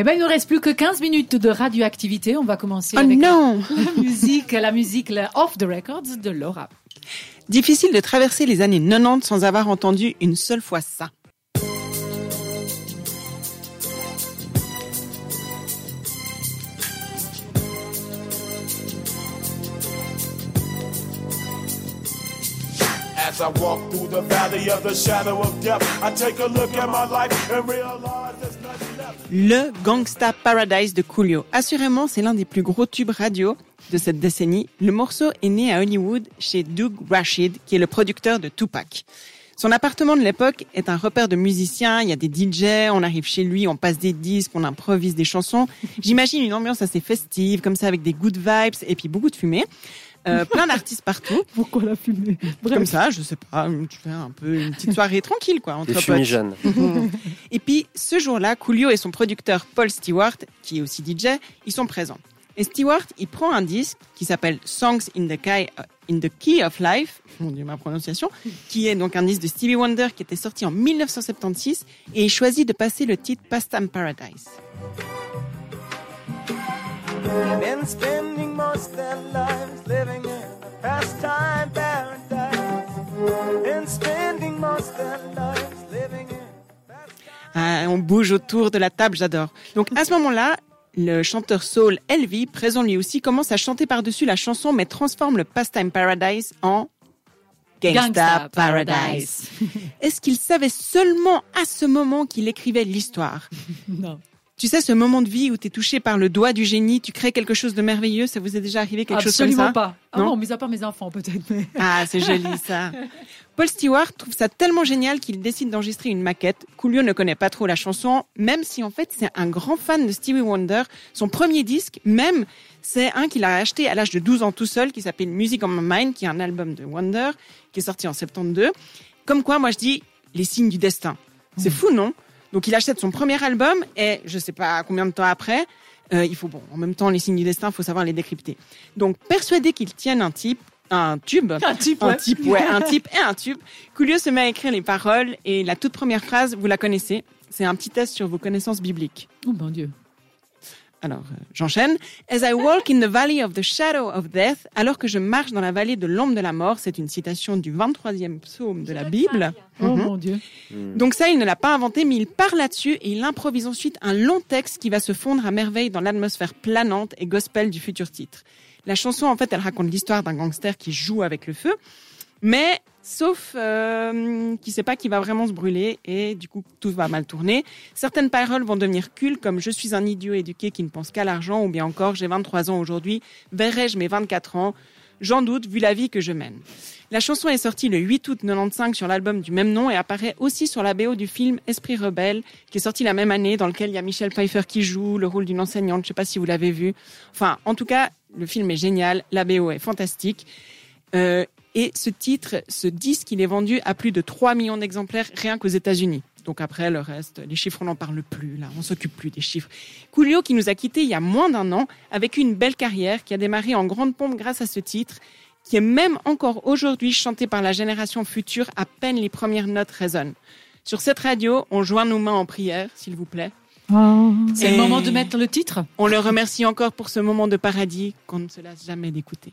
Eh ben, il ne reste plus que 15 minutes de radioactivité. On va commencer Oh avec non la musique, la musique la off the records de Laura. Difficile de traverser les années 90 sans avoir entendu une seule fois ça. As I walk through the valley of the shadow of death, I take a look at my life and realize there's nothing. Le Gangsta Paradise de Coolio. Assurément, c'est l'un des plus gros tubes radio de cette décennie. Le morceau est né à Hollywood chez Doug Rashid, qui est le producteur de Tupac. Son appartement de l'époque est un repère de musiciens, il y a des DJ, on arrive chez lui, on passe des disques, on improvise des chansons. J'imagine une ambiance assez festive, comme ça, avec des good vibes et puis beaucoup de fumée. Euh, plein d'artistes partout. Pourquoi la fumée Comme ça, je sais pas, tu fais un peu une petite soirée tranquille, quoi, entre fumigènes. Et puis, ce jour-là, Coolio et son producteur Paul Stewart, qui est aussi DJ, ils sont présents. Et Stewart, il prend un disque qui s'appelle Songs in the, Key, in the Key of Life, mon dieu, ma prononciation, qui est donc un disque de Stevie Wonder qui était sorti en 1976, et il choisit de passer le titre Pastime Paradise. Been spending most their lives living in a pastime paradise. Been spending most their lives living in Ah, on bouge autour de la table, j'adore. Donc à ce moment-là, le chanteur soul Elvi, présent lui aussi, commence à chanter par-dessus la chanson, mais transforme le Pastime Paradise en Gangsta, Gangsta Paradise. Paradise. Est-ce qu'il savait seulement à ce moment qu'il écrivait l'histoire? Non. Tu sais, ce moment de vie où tu es touché par le doigt du génie, tu crées quelque chose de merveilleux, ça vous est déjà arrivé quelque chose comme Absolument ça? pas. Ah Non non, mis à part mes enfants peut-être. Mais... Ah, c'est joli ça. Paul Stewart trouve ça tellement génial qu'il décide d'enregistrer une maquette. Coolio ne connaît pas trop la chanson, même si en fait c'est un grand fan de Stevie Wonder. Son premier disque, même, c'est un qu'il a acheté à l'âge de 12 ans tout seul, qui s'appelle Music on My Mind, qui est un album de Wonder, qui est sorti en 72. Comme quoi, moi je dis, les signes du destin. C'est fou, non? Donc il achète son premier album et je sais pas combien de temps après, euh, il faut bon, en même temps les signes du destin, il faut savoir les décrypter. Donc persuadé qu'il tienne un type, un tube, Un type, un ouais. type, ouais, un type et un tube. Coolio se met à écrire les paroles et la toute première phrase, vous la connaissez. C'est un petit test sur vos connaissances bibliques. Oh mon Dieu. Alors, euh, j'enchaîne. As I walk in the valley of the shadow of death, alors que je marche dans la vallée de l'ombre de la mort, c'est une citation du 23e psaume de la Bible. Oh Mhm. mon Dieu. Donc ça, il ne l'a pas inventé, mais il part là-dessus et il improvise ensuite un long texte qui va se fondre à merveille dans l'atmosphère planante et gospel du futur titre. La chanson, en fait, elle raconte l'histoire d'un gangster qui joue avec le feu, mais sauf euh, qui sait pas qui va vraiment se brûler et du coup tout va mal tourner. Certaines paroles vont devenir cultes comme je suis un idiot éduqué qui ne pense qu'à l'argent ou bien encore j'ai 23 ans aujourd'hui, verrai-je mes 24 ans? J'en doute vu la vie que je mène. La chanson est sortie le 8 août 95 sur l'album du même nom et apparaît aussi sur la BO du film Esprit rebelle qui est sorti la même année dans lequel il y a Michel Pfeiffer qui joue le rôle d'une enseignante. Je sais pas si vous l'avez vu. Enfin, en tout cas, le film est génial, la BO est fantastique. Euh, et ce titre, ce disque, il est vendu à plus de 3 millions d'exemplaires rien qu'aux États-Unis. Donc après, le reste, les chiffres, on n'en parle plus, là, on s'occupe plus des chiffres. Coolio, qui nous a quittés il y a moins d'un an, avec une belle carrière, qui a démarré en grande pompe grâce à ce titre, qui est même encore aujourd'hui chanté par la génération future, à peine les premières notes résonnent. Sur cette radio, on joint nos mains en prière, s'il vous plaît. C'est Et le moment de mettre le titre? On le remercie encore pour ce moment de paradis qu'on ne se lasse jamais d'écouter.